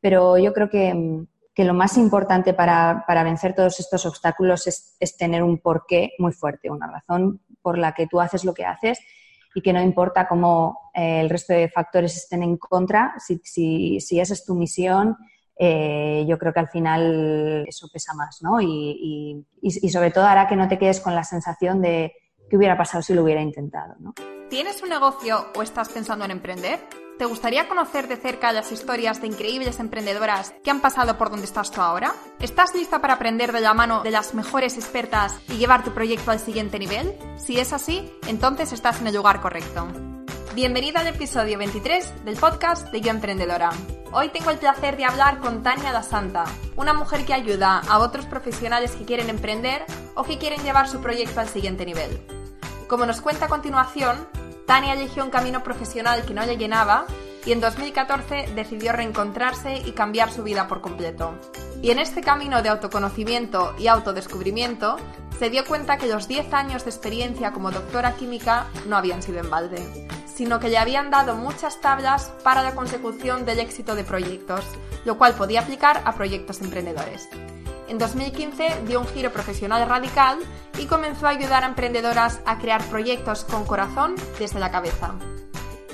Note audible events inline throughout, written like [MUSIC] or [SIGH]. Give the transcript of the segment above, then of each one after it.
pero yo creo que, lo más importante para, vencer todos estos obstáculos es, tener un porqué muy fuerte, una razón por la que tú haces lo que haces y que no importa cómo eh, el resto de factores estén en contra, si, si, esa es tu misión, eh, yo creo que al final eso pesa más, ¿no? Y, y, sobre todo hará que no te quedes con la sensación de qué hubiera pasado si lo hubiera intentado, ¿no? ¿Tienes un negocio o estás pensando en emprender? ¿Te gustaría conocer de cerca las historias de increíbles emprendedoras que han pasado por donde estás tú ahora? ¿Estás lista para aprender de la mano de las mejores expertas y llevar tu proyecto al siguiente nivel? Si es así, entonces estás en el lugar correcto. Bienvenida al episodio 23 del podcast de Yo Emprendedora. Hoy tengo el placer de hablar con Tania da Santa, una mujer que ayuda a otros profesionales que quieren emprender o que quieren llevar su proyecto al siguiente nivel. Como nos cuenta a continuación, Tania eligió un camino profesional que no le llenaba y en 2014 decidió reencontrarse y cambiar su vida por completo. Y en este camino de autoconocimiento y autodescubrimiento, se dio cuenta que los 10 años de experiencia como doctora química no habían sido en balde, sino que le habían dado muchas tablas para la consecución del éxito de proyectos, lo cual podía aplicar a proyectos emprendedores. En 2015 dio un giro profesional radical y comenzó a ayudar a emprendedoras a crear proyectos con corazón desde la cabeza.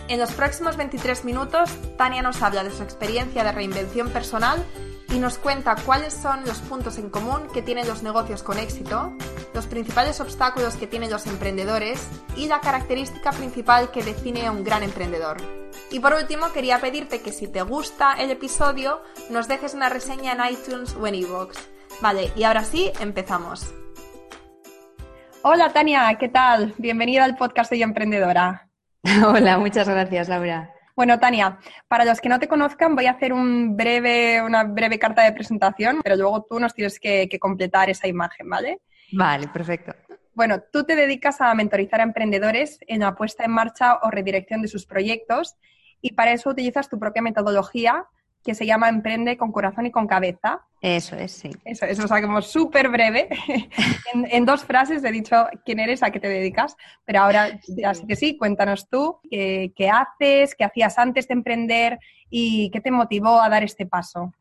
En los próximos 23 minutos, Tania nos habla de su experiencia de reinvención personal y nos cuenta cuáles son los puntos en común que tienen los negocios con éxito, los principales obstáculos que tienen los emprendedores y la característica principal que define a un gran emprendedor. Y por último, quería pedirte que si te gusta el episodio, nos dejes una reseña en iTunes o en iVoox. Vale, y ahora sí, empezamos. Hola Tania, ¿qué tal? Bienvenida al podcast de Yo Emprendedora. [LAUGHS] Hola, muchas gracias Laura. Bueno, Tania, para los que no te conozcan, voy a hacer un breve, una breve carta de presentación, pero luego tú nos tienes que, que completar esa imagen, ¿vale? Vale, perfecto. Bueno, tú te dedicas a mentorizar a emprendedores en la puesta en marcha o redirección de sus proyectos y para eso utilizas tu propia metodología que se llama Emprende con corazón y con cabeza. Eso es, sí. Eso, eso o sea, como súper breve. [LAUGHS] en, dos frases he dicho quién eres, a qué te dedicas, pero ahora, así que sí, cuéntanos tú qué, qué haces, qué hacías antes de emprender y qué te motivó a dar este paso.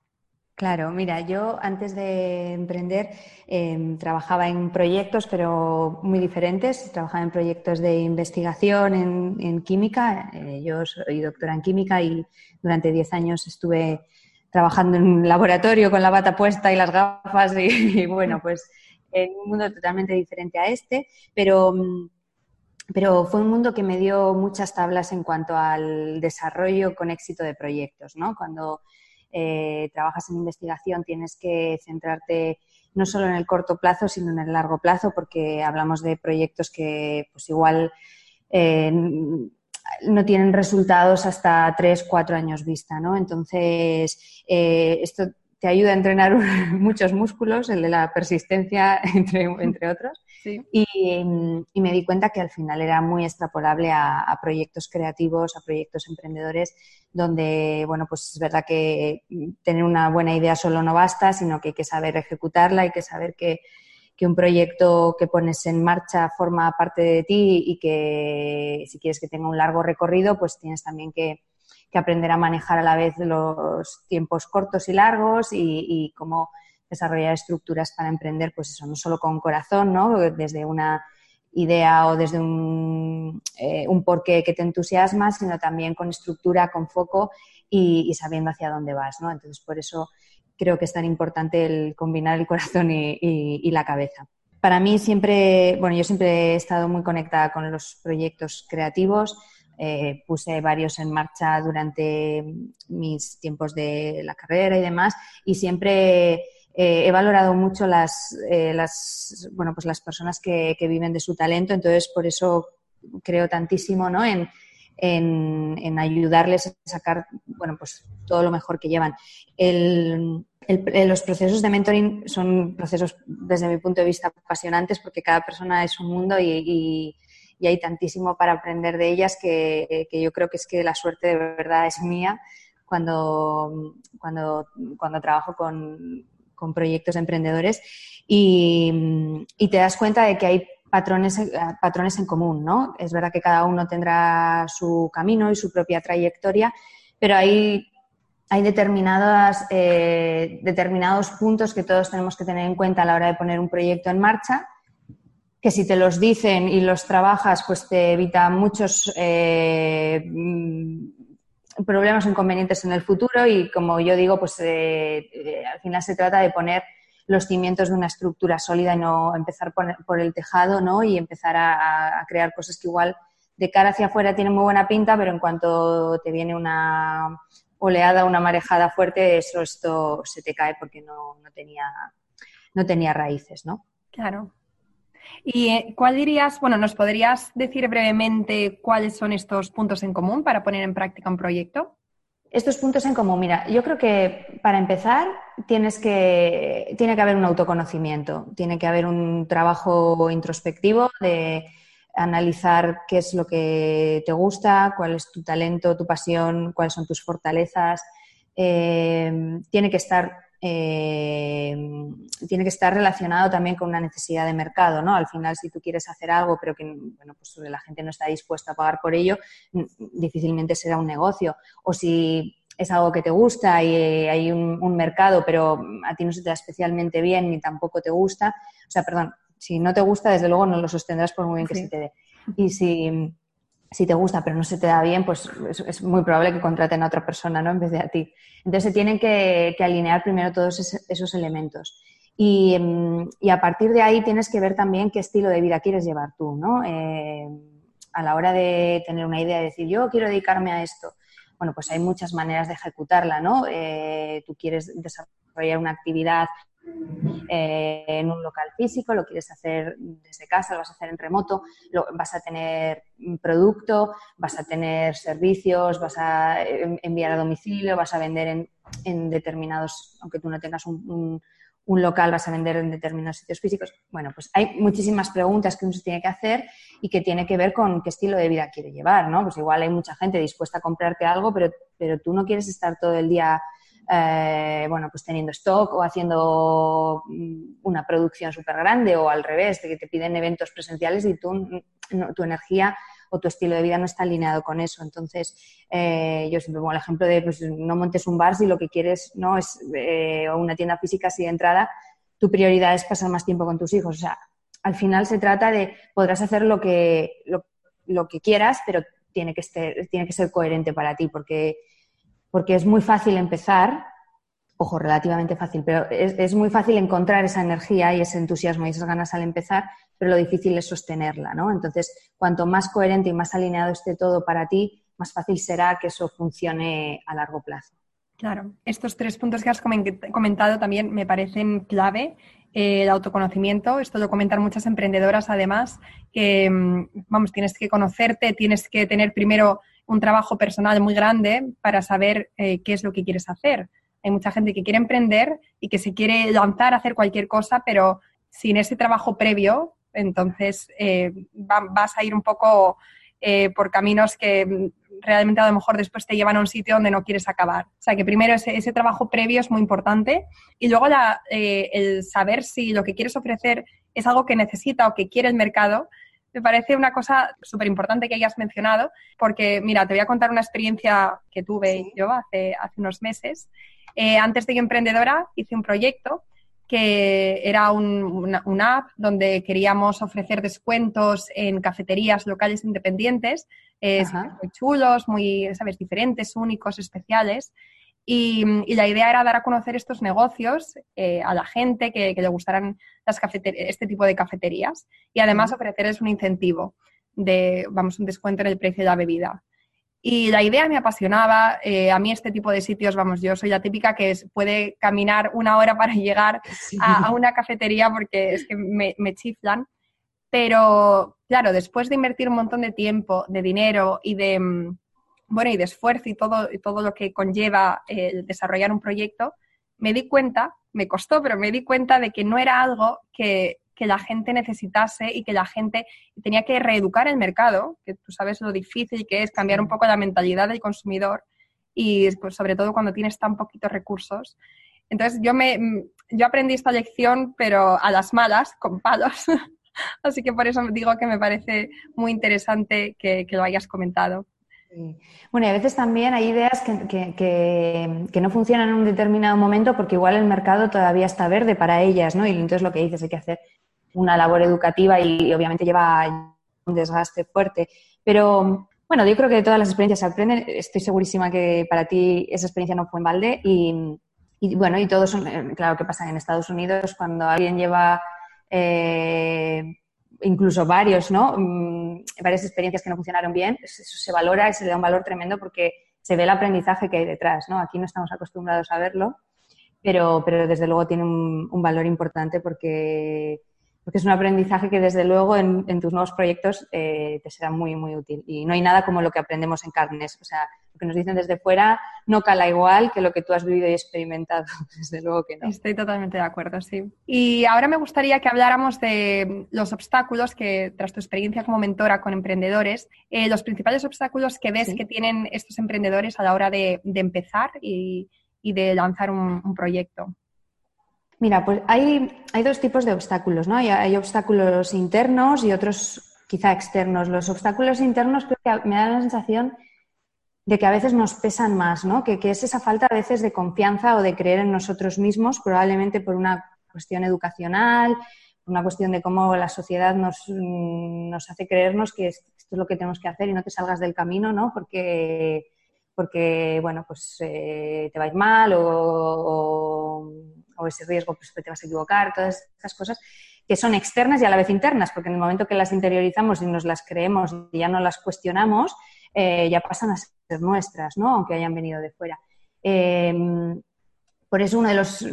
Claro, mira, yo antes de emprender em, trabajaba en proyectos, pero muy diferentes. Trabajaba en proyectos de investigación en, química. Eh, yo soy doctora en química y durante 10 años estuve trabajando en un laboratorio con la bata puesta y las gafas y, [LAUGHS] bueno, pues en un mundo totalmente diferente a este, pero, pero fue un mundo que me dio muchas tablas en cuanto al desarrollo con éxito de proyectos, ¿no? Cuando eh, trabajas en investigación tienes que centrarte no solo en el corto plazo, sino en el largo plazo, porque hablamos de proyectos que pues igual eh, no tienen resultados hasta tres, cuatro años vista, ¿no? Entonces, eh, esto te ayuda a entrenar [LAUGHS] muchos músculos, el de la persistencia, [LAUGHS] entre, entre otros. Y, me di cuenta que al final era muy extrapolable a, proyectos creativos, a proyectos emprendedores, donde, bueno, pues es verdad que tener una buena idea solo no basta, sino que hay que saber ejecutarla, hay que saber que, que un proyecto que pones en marcha forma parte de ti y que si quieres que tenga un largo recorrido, pues tienes también que que aprender a manejar a la vez los tiempos cortos y largos y, cómo desarrollar estructuras para emprender, pues eso, no solo con corazón, ¿no? Desde una idea o desde un, eh, porqué que te entusiasma, sino también con estructura, con foco y, sabiendo hacia dónde vas, ¿no? Entonces, por eso creo que es tan importante el combinar el corazón y la cabeza. Para mí siempre, bueno, yo siempre he estado muy conectada con los proyectos creativos, eh, puse varios en marcha durante mis tiempos de la carrera y demás y siempre eh, he valorado mucho las, eh, las, bueno, pues las personas que, viven de su talento, entonces por eso creo tantísimo ¿no? en, en, ayudarles a sacar bueno, pues todo lo mejor que llevan. los procesos de mentoring son procesos, desde mi punto de vista, apasionantes porque cada persona es un mundo y hay tantísimo para aprender de ellas que, yo creo que es que la suerte de verdad es mía cuando, cuando, cuando trabajo con, proyectos emprendedores y, te das cuenta de que hay patrones, patrones en común, ¿no? Es verdad que cada uno tendrá su camino y su propia trayectoria, pero hay hay determinadas, eh, determinados puntos que todos tenemos que tener en cuenta a la hora de poner un proyecto en marcha, que si te los dicen y los trabajas, pues te evita muchos eh, mm, problemas o inconvenientes en el futuro y como yo digo, pues eh, al final se trata de poner los cimientos de una estructura sólida y no empezar por, el tejado ¿no? y empezar a, crear cosas que igual de cara hacia afuera tienen muy buena pinta, pero en cuanto te viene una, oleada, una marejada fuerte, eso esto se te cae porque no, tenía, no tenía raíces, ¿no? Claro. ¿Y eh, cuál dirías, bueno, nos podrías decir brevemente cuáles son estos puntos en común para poner en práctica un proyecto? Estos puntos en común, mira, yo creo que para empezar tienes que, tiene que haber un autoconocimiento, tiene que haber un trabajo introspectivo de analizar qué es lo que te gusta, cuál es tu talento, tu pasión, cuáles son tus fortalezas. Eh, tiene que estar eh, tiene que estar relacionado también con una necesidad de mercado, ¿no? Al final, si tú quieres hacer algo, pero que bueno, pues la gente no está dispuesta a pagar por ello, difícilmente será un negocio. O si es algo que te gusta y hay un, un mercado, pero a ti no se te da especialmente bien ni tampoco te gusta, o sea, perdón, si no te gusta, desde luego no lo sostendrás por muy bien que se te dé. Y si, si, te gusta pero no se te da bien, pues es, muy probable que contraten a otra persona, ¿no? En vez de a ti. Entonces se tienen que, alinear primero todos esos, elementos. Y, a partir de ahí tienes que ver también qué estilo de vida quieres llevar tú, ¿no? Eh, a la hora de tener una idea de decir, yo quiero dedicarme a esto, bueno, pues hay muchas maneras de ejecutarla, ¿no? Eh, tú quieres desarrollar una actividad eh, en un local físico, lo quieres hacer desde casa, lo vas a hacer en remoto, vas a tener producto, vas a tener servicios, vas a eh, enviar a domicilio, vas a vender en, determinados, aunque tú no tengas un, local, vas a vender en determinados sitios físicos. Bueno, pues hay muchísimas preguntas que uno se tiene que hacer y que tiene que ver con qué estilo de vida quiere llevar, ¿no? Pues igual hay mucha gente dispuesta a comprarte algo, pero, pero tú no quieres estar todo el día eh, bueno, pues teniendo stock o haciendo mm, una producción súper grande o al revés, de que te piden eventos presenciales y tú, tu energía o tu estilo de vida no está alineado con eso. Entonces, eh, yo siempre pongo el ejemplo de pues, no montes un bar si lo que quieres no es eh, una tienda física así de entrada, tu prioridad es pasar más tiempo con tus hijos. O sea, al final se trata de podrás hacer lo que, lo, que quieras, pero tiene que, ser, tiene que ser coherente para ti, porque porque es muy fácil empezar, ojo, relativamente fácil, pero es, muy fácil encontrar esa energía y ese entusiasmo y esas ganas al empezar, pero lo difícil es sostenerla, ¿no? Entonces, cuanto más coherente y más alineado esté todo para ti, más fácil será que eso funcione a largo plazo. Claro, estos tres puntos que has comentado también me parecen clave. Eh, el autoconocimiento, esto lo comentan muchas emprendedoras además, que, mm, vamos, tienes que conocerte, tienes que tener primero un trabajo personal muy grande para saber eh, qué es lo que quieres hacer. Hay mucha gente que quiere emprender y que se quiere lanzar a hacer cualquier cosa, pero sin ese trabajo previo, entonces eh, vas a ir un poco eh, por caminos que realmente a lo mejor después te llevan a un sitio donde no quieres acabar. O sea que primero ese, ese trabajo previo es muy importante y luego el saber si lo que quieres ofrecer es algo que necesita o que quiere el mercado me parece una cosa súper importante que hayas mencionado, porque mira, te voy a contar una experiencia que tuve yo hace, hace unos meses. Eh, antes de que emprendedora hice un proyecto que era un, una, app donde queríamos ofrecer descuentos en cafeterías locales independientes, eh, muy chulos, muy, sabes, diferentes, únicos, especiales. Y, la idea era dar a conocer estos negocios eh, a la gente que, le gustaran las este tipo de cafeterías y además ofrecerles un incentivo de, vamos, un descuento en el precio de la bebida. Y la idea me apasionaba. Eh, a mí este tipo de sitios, vamos, yo soy la típica que puede caminar una hora para llegar a, una cafetería porque es que me, me chiflan. Pero, claro, después de invertir un montón de tiempo, de dinero y de, mm, bueno, y de esfuerzo y todo, y todo lo que conlleva el desarrollar un proyecto, me di cuenta, me costó, pero me di cuenta de que no era algo que, la gente necesitase y que la gente tenía que reeducar el mercado, que tú sabes lo difícil que es cambiar un poco la mentalidad del consumidor y pues, sobre todo cuando tienes tan poquitos recursos. Entonces yo, me, yo aprendí esta lección, pero a las malas, con palos. [LAUGHS] Así que por eso digo que me parece muy interesante que, que lo hayas comentado. Bueno, y a veces también hay ideas que, que, no funcionan en un determinado momento porque igual el mercado todavía está verde para ellas, ¿no? Y entonces lo que dices, hay que hacer una labor educativa y, obviamente lleva un desgaste fuerte. Pero bueno, yo creo que de todas las experiencias se aprenden. Estoy segurísima que para ti esa experiencia no fue en balde y, bueno, y todos eh, claro que pasa en Estados Unidos cuando alguien lleva eh, incluso varios, ¿no? Mm, varias experiencias que no funcionaron bien, eso se valora y se le da un valor tremendo porque se ve el aprendizaje que hay detrás, ¿no? Aquí no estamos acostumbrados a verlo, pero, pero desde luego tiene un valor importante porque porque es un aprendizaje que desde luego en, tus nuevos proyectos eh, te será muy, muy útil. Y no hay nada como lo que aprendemos en carnes. O sea, lo que nos dicen desde fuera no cala igual que lo que tú has vivido y experimentado. [LAUGHS] Desde luego que no. Estoy totalmente de acuerdo, sí. Y ahora me gustaría que habláramos de los obstáculos que, tras tu experiencia como mentora con emprendedores, eh, los principales obstáculos que ves que tienen estos emprendedores a la hora de, empezar y, de lanzar un proyecto. Mira, pues hay, dos tipos de obstáculos, ¿no? Hay, obstáculos internos y otros quizá externos. Los obstáculos internos creo que me da la sensación de que a veces nos pesan más, ¿no? Que, es esa falta a veces de confianza o de creer en nosotros mismos, probablemente por una cuestión educacional, una cuestión de cómo la sociedad nos, nos hace creernos que esto es lo que tenemos que hacer y no te salgas del camino, ¿no? Porque, porque bueno, pues eh, te va a ir mal o ese riesgo pues, te vas a equivocar, todas estas cosas que son externas y a la vez internas, porque en el momento que las interiorizamos y nos las creemos y ya no las cuestionamos, eh, ya pasan a ser nuestras, ¿no? aunque hayan venido de fuera. Em, por eso uno de los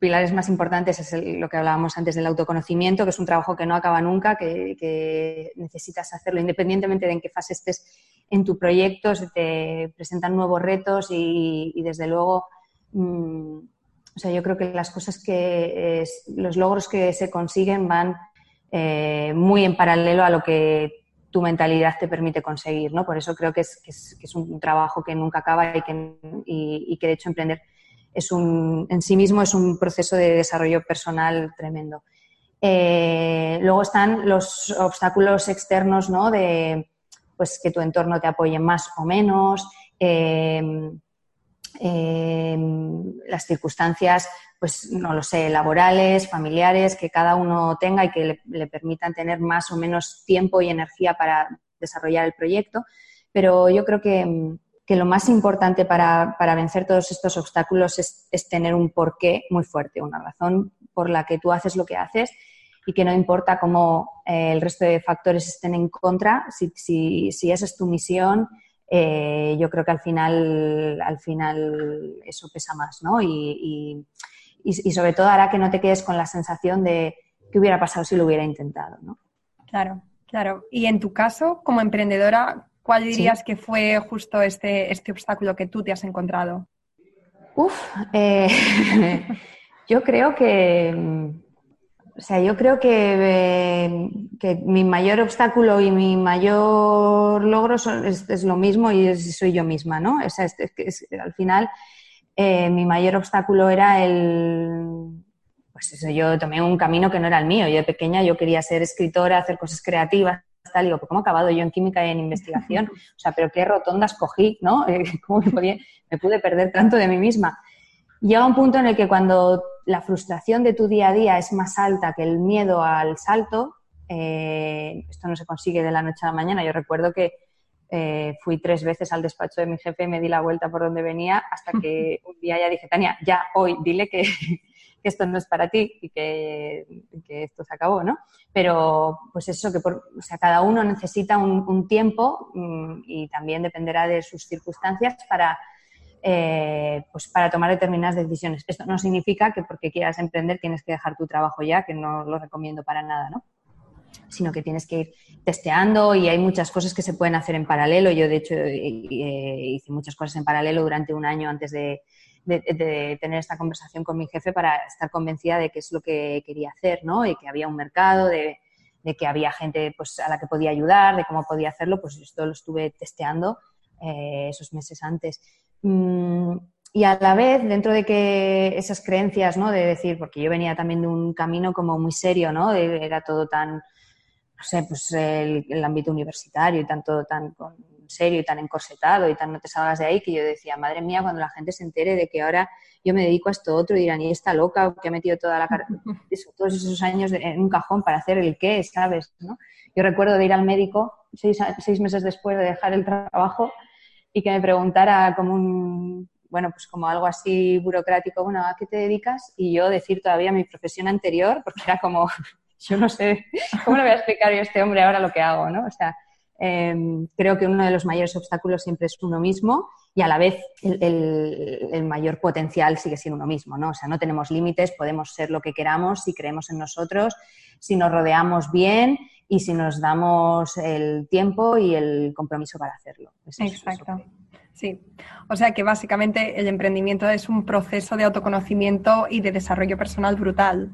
pilares más importantes es lo que hablábamos antes del autoconocimiento, que es un trabajo que no acaba nunca, que, necesitas hacerlo independientemente de en qué fase estés en tu proyecto, se te presentan nuevos retos y, desde luego mm, o sea, yo creo que las cosas que, los logros que se consiguen van eh, muy en paralelo a lo que tu mentalidad te permite conseguir, ¿no? Por eso creo que es, que es, un trabajo que nunca acaba y que, y, que de hecho emprender es un, en sí mismo es un proceso de desarrollo personal tremendo. Eh, luego están los obstáculos externos, ¿no? De pues que tu entorno te apoye más o menos, eh, Em, las circunstancias, pues no lo sé, laborales, familiares, que cada uno tenga y que le, permitan tener más o menos tiempo y energía para desarrollar el proyecto. Pero yo creo que, lo más importante para, vencer todos estos obstáculos es, tener un porqué muy fuerte, una razón por la que tú haces lo que haces y que no importa cómo eh, el resto de factores estén en contra, si, si, si esa es tu misión, eh, yo creo que al final, al final eso pesa más, ¿no? Y, sobre todo hará que no te quedes con la sensación de qué hubiera pasado si lo hubiera intentado, ¿no? Claro, claro. Y en tu caso, como emprendedora, ¿cuál dirías que fue justo este, este obstáculo que tú te has encontrado? Uf, eh, [LAUGHS] yo creo que o sea, yo creo que, que, mi mayor obstáculo y mi mayor logro es, lo mismo y soy yo misma, ¿no? O sea, al final, eh, mi mayor obstáculo era el... Pues eso, yo tomé un camino que no era el mío. Yo de pequeña yo quería ser escritora, hacer cosas creativas, tal. Digo, ¿cómo he acabado yo en química y en investigación? [LAUGHS] O sea, pero qué rotondas cogí, ¿no? [LAUGHS] ¿Cómo me, me pude perder tanto de mí misma? Llega un punto en el que cuando la frustración de tu día a día es más alta que el miedo al salto, eh, esto no se consigue de la noche a la mañana. Yo recuerdo que eh, fui tres veces al despacho de mi jefe, me di la vuelta por donde venía, hasta que [LAUGHS] un día ya dije, Tania, ya hoy, dile que, [LAUGHS] esto no es para ti y que, esto se acabó, ¿no? Pero pues eso, que por, o sea, cada uno necesita un, tiempo mm, y también dependerá de sus circunstancias para eh, pues para tomar determinadas decisiones. Esto no significa que porque quieras emprender tienes que dejar tu trabajo ya, que no lo recomiendo para nada, ¿no? sino que tienes que ir testeando y hay muchas cosas que se pueden hacer en paralelo. Yo, de hecho, hice muchas cosas en paralelo durante un año antes de, tener esta conversación con mi jefe para estar convencida de qué es lo que quería hacer, ¿no? Y que había un mercado, de, que había gente pues, a la que podía ayudar, de cómo podía hacerlo, pues esto lo estuve testeando eh, esos meses antes. Mm, y a la vez, dentro de que esas creencias, ¿no? De decir, porque yo venía también de un camino como muy serio, ¿no? era todo tan, no sé, pues el, ámbito universitario y tanto, tan serio y tan encorsetado y tan no te salgas de ahí que yo decía, madre mía, cuando la gente se entere de que ahora yo me dedico a esto otro, dirán, y está loca, que ha metido toda la [LAUGHS] todos esos años en un cajón para hacer el qué, ¿sabes? ¿no? Yo recuerdo de ir al médico seis, seis meses después de dejar el trabajo y que me preguntara como un, bueno, pues como algo así burocrático, bueno, ¿a qué te dedicas? Y yo decir todavía mi profesión anterior, porque era como, [LAUGHS] yo no sé, ¿cómo le voy a explicar yo a este hombre ahora lo que hago, no? O sea, em, creo que uno de los mayores obstáculos siempre es uno mismo y a la vez el, el, mayor potencial sigue siendo uno mismo, ¿no? O sea, no tenemos límites, podemos ser lo que queramos si creemos en nosotros, si nos rodeamos bien y si nos damos el tiempo y el compromiso para hacerlo. Exacto. Sí, o sea que básicamente el emprendimiento es un proceso de autoconocimiento y de desarrollo personal brutal.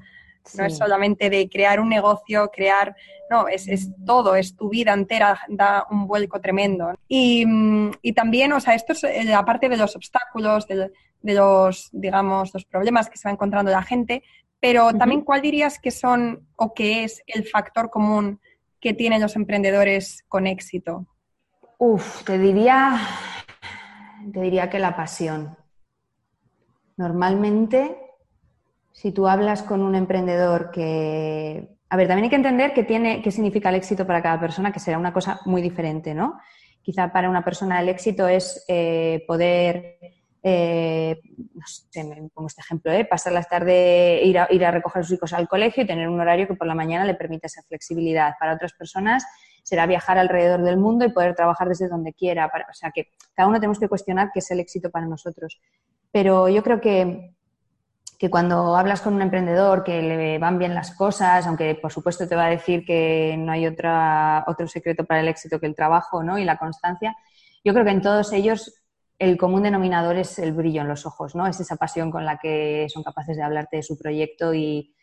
No es solamente de crear un negocio, crear, no, es, es, todo, es tu vida entera, da un vuelco tremendo. Y, mm, y también, o sea, esto es eh, aparte de los obstáculos, de, de, los, digamos, los problemas que se va encontrando la gente, pero también, ¿cuál dirías que son o que es el factor común que tienen los emprendedores con éxito? Uf, te diría, te diría que la pasión. Normalmente, si tú hablas con un emprendedor que... A ver, también hay que entender qué, tiene, qué significa el éxito para cada persona, que será una cosa muy diferente, ¿no? Quizá para una persona el éxito es eh, poder eh, no sé, me pongo este ejemplo, ¿eh? pasar las tardes, ir a, ir a recoger a sus hijos al colegio y tener un horario que por la mañana le permita esa flexibilidad. Para otras personas será viajar alrededor del mundo y poder trabajar desde donde quiera. o sea, que cada uno tenemos que cuestionar qué es el éxito para nosotros. Pero yo creo que, que cuando hablas con un emprendedor que le van bien las cosas, aunque por supuesto te va a decir que no hay otra, otro secreto para el éxito que el trabajo ¿no? y la constancia, yo creo que en todos ellos el común denominador es el brillo en los ojos, ¿no? Es esa pasión con la que son capaces de hablarte de su proyecto y,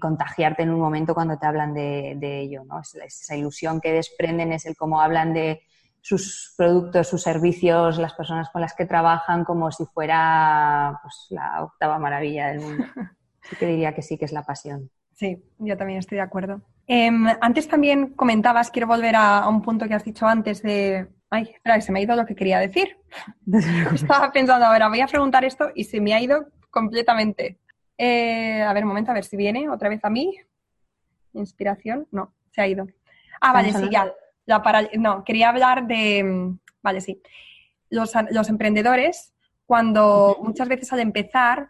contagiarte en un momento cuando te hablan de, ello, ¿no? Es, esa ilusión que desprenden, es el cómo hablan de sus productos, sus servicios, las personas con las que trabajan, como si fuera pues, la octava maravilla del mundo. Sí que diría que sí que es la pasión. Sí, yo también estoy de acuerdo. Em, antes también comentabas, quiero volver a, un punto que has dicho antes de Ay, espera, se me ha ido lo que quería decir. [LAUGHS] Estaba pensando, ahora voy a preguntar esto y se me ha ido completamente. Eh, a ver, un momento, a ver si viene otra vez a mí. Inspiración, no, se ha ido. Ah, vale, sí, ya. No, quería hablar de. Vale, sí. Los, los emprendedores, cuando muchas veces al empezar,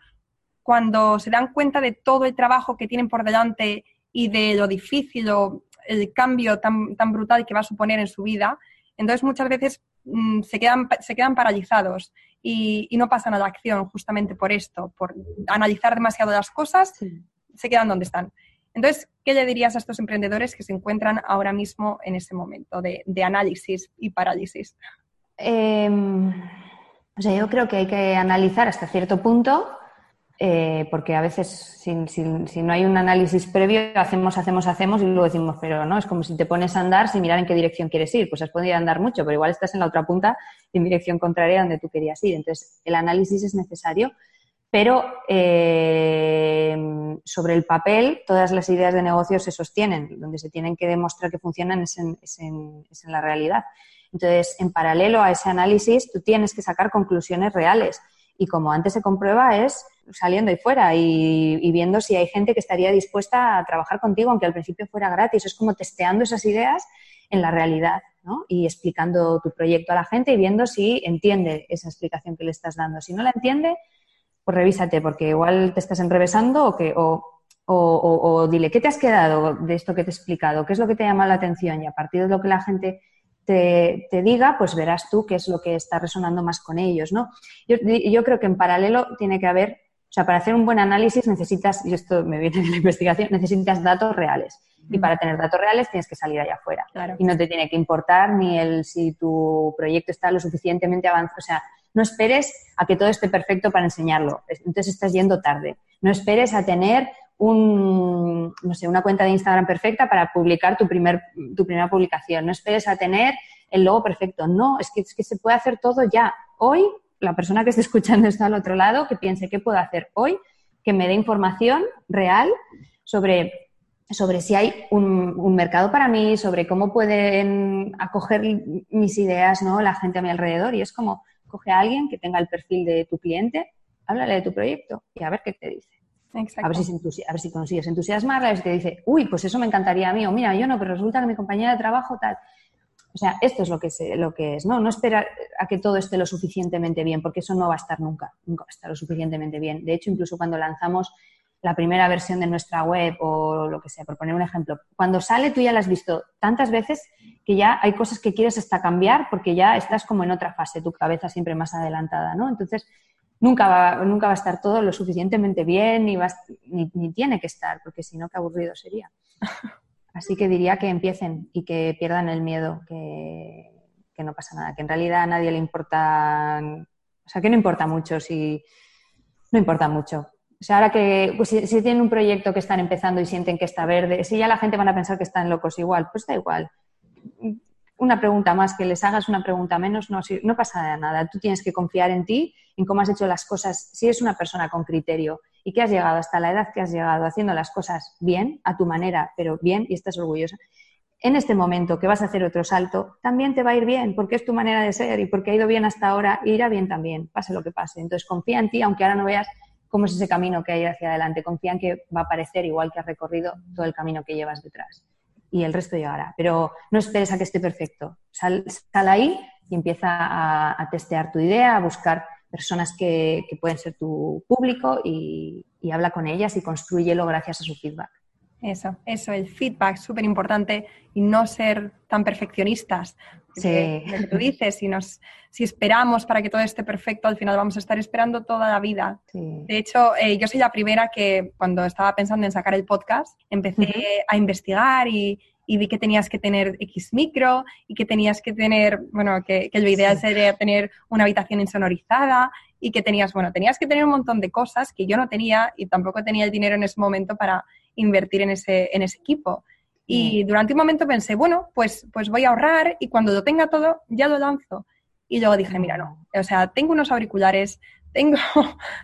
cuando se dan cuenta de todo el trabajo que tienen por delante y de lo difícil o el cambio tan, tan brutal que va a suponer en su vida, entonces, muchas veces mm, se, quedan, se quedan paralizados y, no pasan a la acción justamente por esto, por analizar demasiado las cosas, se quedan donde están. Entonces, ¿qué le dirías a estos emprendedores que se encuentran ahora mismo en ese momento de, análisis y parálisis? Em, o sea, yo creo que hay que analizar hasta cierto punto eh, porque a veces si, no hay un análisis previo, hacemos, hacemos, hacemos y luego decimos, pero no, es como si te pones a andar sin mirar en qué dirección quieres ir. Pues has podido andar mucho, pero igual estás en la otra punta en dirección contraria donde tú querías ir. Entonces, el análisis es necesario, pero eh, sobre el papel todas las ideas de negocio se sostienen. Donde se tienen que demostrar que funcionan es en, es en la realidad. Entonces, en paralelo a ese análisis, tú tienes que sacar conclusiones reales. Y como antes se comprueba, es saliendo ahí fuera y, viendo si hay gente que estaría dispuesta a trabajar contigo, aunque al principio fuera gratis. Es como testeando esas ideas en la realidad ¿no? y explicando tu proyecto a la gente y viendo si entiende esa explicación que le estás dando. Si no la entiende, pues revísate, porque igual te estás enrevesando o, que, o, o, dile, ¿qué te has quedado de esto que te he explicado? ¿Qué es lo que te llama la atención? Y a partir de lo que la gente te, diga, pues verás tú qué es lo que está resonando más con ellos, ¿no? Yo, yo creo que en paralelo tiene que haber o sea, para hacer un buen análisis necesitas, y esto me viene de la [LAUGHS] investigación, necesitas datos reales. Y para tener datos reales tienes que salir allá afuera. Y no te tiene que importar ni el si tu proyecto está lo suficientemente avanzado. O sea, no esperes a que todo esté perfecto para enseñarlo. Entonces estás yendo tarde. No esperes a tener un, no sé, una cuenta de Instagram perfecta para publicar tu, primer, tu primera publicación. No esperes a tener el logo perfecto. No, es que, es que se puede hacer todo ya. Hoy la persona que esté [LAUGHS] escuchando está al otro lado, que piense qué puedo hacer hoy, que me dé información real sobre sobre si hay un, mercado para mí, sobre cómo pueden acoger mis ideas, ¿no? La gente a mi alrededor. Y es como, coge a alguien que tenga el perfil de tu cliente, háblale de tu proyecto y a ver qué te dice. A ver, si a ver si consigues entusiasmarla, a ver si te dice, uy, pues eso me encantaría a mí, o mira, yo no, pero resulta que mi compañera de trabajo tal. O sea, esto es lo que es, lo que es ¿no? No esperar a que todo esté lo suficientemente bien, porque eso no va a estar nunca, nunca va a estar lo suficientemente bien. De hecho, incluso cuando lanzamos la primera versión de nuestra web o lo que sea, por poner un ejemplo, cuando sale tú ya la has visto tantas veces que ya hay cosas que quieres hasta cambiar porque ya estás como en otra fase, tu cabeza siempre más adelantada, ¿no? Entonces, nunca va, nunca va a estar todo lo suficientemente bien ni, va, ni, ni tiene que estar, porque si no, qué aburrido sería. [LAUGHS] Así que diría que empiecen y que pierdan el miedo, que, no pasa nada, que en realidad a nadie le importa, o sea, que no importa mucho si no importa mucho. O sea, ahora que pues, si, tienen un proyecto que están empezando y sienten que está verde, si ya la gente van a pensar que están locos igual, pues da igual. Una pregunta más, que les hagas una pregunta menos, no, no pasa nada. Tú tienes que confiar en ti, en cómo has hecho las cosas, si eres una persona con criterio y que has llegado hasta la edad que has llegado haciendo las cosas bien, a tu manera, pero bien, y estás orgullosa, en este momento que vas a hacer otro salto, también te va a ir bien, porque es tu manera de ser y porque ha ido bien hasta ahora, irá bien también, pase lo que pase. Entonces confía en ti, aunque ahora no veas cómo es ese camino que hay hacia adelante. Confía en que va a parecer igual que has recorrido todo el camino que llevas detrás. Y el resto llegará. Pero no esperes a que esté perfecto. Sal, ahí y empieza a testear tu idea, a buscar personas que, pueden ser tu público y, habla con ellas y construyelo gracias a su feedback. Eso, eso, el feedback, súper importante y no ser tan perfeccionistas. Sí. Lo que tú dices, si, nos, si esperamos para que todo esté perfecto, al final vamos a estar esperando toda la vida. De hecho, eh, yo soy la primera que cuando estaba pensando en sacar el podcast, empecé a investigar y, y vi que tenías que tener X micro y que tenías que tener, bueno, que, que lo ideal sería tener una habitación insonorizada y que tenías, bueno, tenías que tener un montón de cosas que yo no tenía y tampoco tenía el dinero en ese momento para invertir en ese, en ese equipo. Y durante un momento pensé, bueno, pues, pues voy a ahorrar y cuando lo tenga todo, ya lo lanzo. Y luego dije, mira, no, o sea, tengo unos auriculares, [LAUGHS] tengo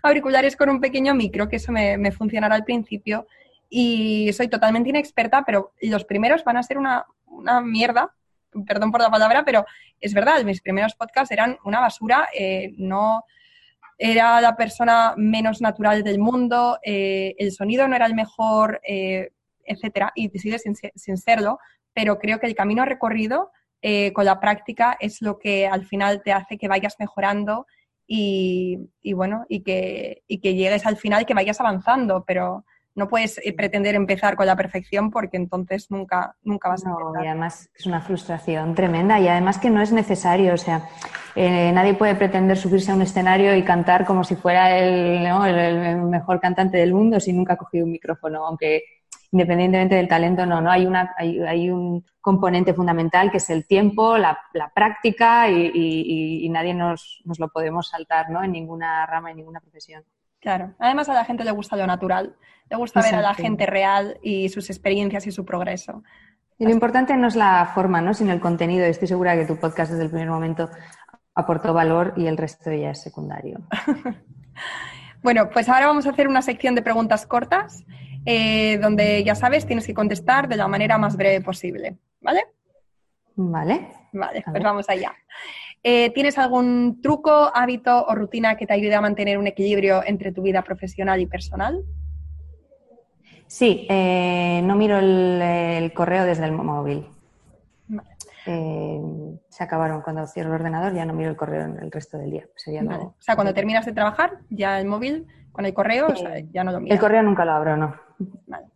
auriculares con un pequeño micro, que eso me, me funcionará al principio, y soy totalmente inexperta, pero los primeros van a ser una, mierda, perdón por la palabra, pero es verdad, mis primeros podcasts eran una basura, eh, no era la persona menos natural del mundo, eh, el sonido no era el mejor, eh, etcétera, y sigue sin, serlo, pero creo que el camino recorrido con la práctica es lo que al final te hace que vayas mejorando y, bueno, y que, y que llegues al final, que vayas avanzando, pero no puedes eh, pretender empezar con la perfección porque entonces nunca, nunca vas a empezar. y además es una frustración tremenda y además que no es necesario, o sea, eh, nadie puede pretender subirse a un escenario y cantar como si fuera el, el, mejor cantante del mundo si nunca ha cogido un micrófono, aunque independientemente del talento, no, no hay, una, hay, un componente fundamental que es el tiempo, la, práctica y, nadie nos, nos, lo podemos saltar ¿no? en ninguna rama, en ninguna profesión. Claro, además a la gente le gusta lo natural, le gusta ver a la gente real y sus experiencias y su progreso. Y lo importante no es la forma, ¿no? sino el contenido. Estoy segura que tu podcast desde el primer momento aportó valor y el resto ya es secundario. [LAUGHS] bueno, pues ahora vamos a hacer una sección de preguntas cortas, eh, donde ya sabes, tienes que contestar de la manera más breve posible. ¿Vale? Vale. Vale, pues vamos allá. Eh, ¿Tienes algún truco, hábito o rutina que te ayude a mantener un equilibrio entre tu vida profesional y personal? Sí, eh, no miro el, correo desde el móvil. Eh, se acabaron cuando cierro el ordenador, ya no miro el correo el resto del día. O sea, cuando terminas de trabajar, ya el móvil con el correo, ya no lo miras. El correo nunca lo abro, no.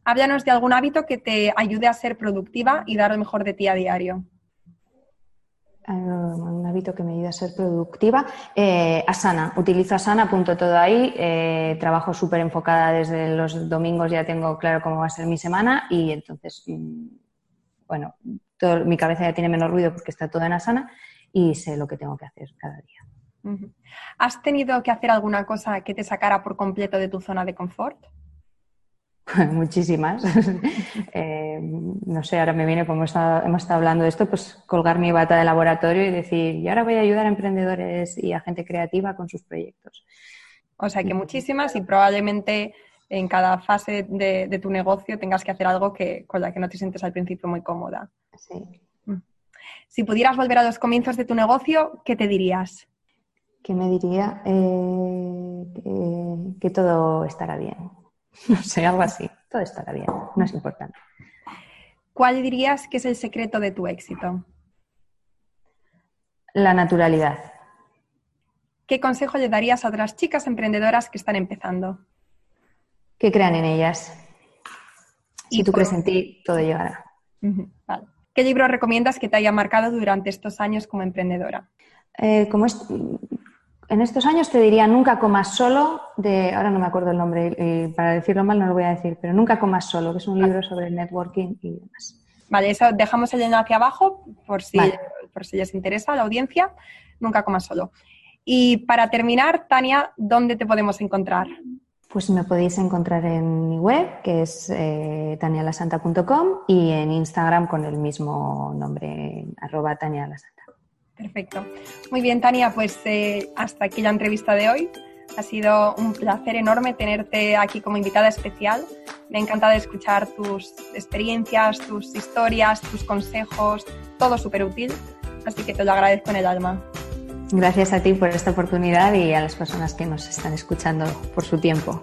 Háblanos de algún hábito que te ayude a ser productiva y dar lo mejor de ti a diario un hábito que me ayuda a ser productiva. Eh, Asana, utilizo Asana, apunto todo ahí, eh, trabajo súper enfocada desde los domingos, ya tengo claro cómo va a ser mi semana y entonces, mm, bueno, mi cabeza ya tiene menos ruido porque está todo en Asana y sé lo que tengo que hacer cada día. ¿Has tenido que hacer alguna cosa que te sacara por completo de tu zona de confort? [LAUGHS] muchísimas. [LAUGHS] Eh, no sé, ahora me viene, como hemos estado hablando de esto, pues colgar mi bata de laboratorio y decir, y ahora voy a ayudar a emprendedores y a gente creativa con sus proyectos. O sea que muchísimas y probablemente en cada fase de, tu negocio tengas que hacer algo que, con la que no te sientes al principio muy cómoda. Sí. Mm. Si pudieras volver a los comienzos de tu negocio, ¿qué te dirías? ¿Qué me diría? Eh, que, todo estará bien. [LAUGHS] No sé, algo así. Todo estará bien. No es importante. ¿Cuál dirías que es el secreto de tu éxito? La naturalidad. ¿Qué consejo le darías a otras chicas emprendedoras que están empezando? Que crean en ellas. Si tú crees en ti, todo llegará. ¿Qué libro recomiendas que te haya marcado durante estos años como emprendedora? Eh, como en estos años te diría Nunca comas solo, de, ahora no me acuerdo el nombre, y para decirlo mal no lo voy a decir, pero Nunca comas solo, que es un libro sobre networking y demás. Vale, eso dejamos el enlace abajo por si, por si les interesa a la audiencia. Nunca comas solo. Y para terminar, Tania, ¿dónde te podemos encontrar? Pues me podéis encontrar en mi web, que es eh, tanialasanta.com y en Instagram con el mismo nombre, arroba tanialasanta. Perfecto. Muy bien, Tania, pues eh, hasta aquí la entrevista de hoy. Ha sido un placer enorme tenerte aquí como invitada especial. Me ha encantado escuchar tus experiencias, tus historias, tus consejos, todo súper útil. Así que te lo agradezco en el alma. Gracias a ti por esta oportunidad y a las personas que nos están escuchando por su tiempo.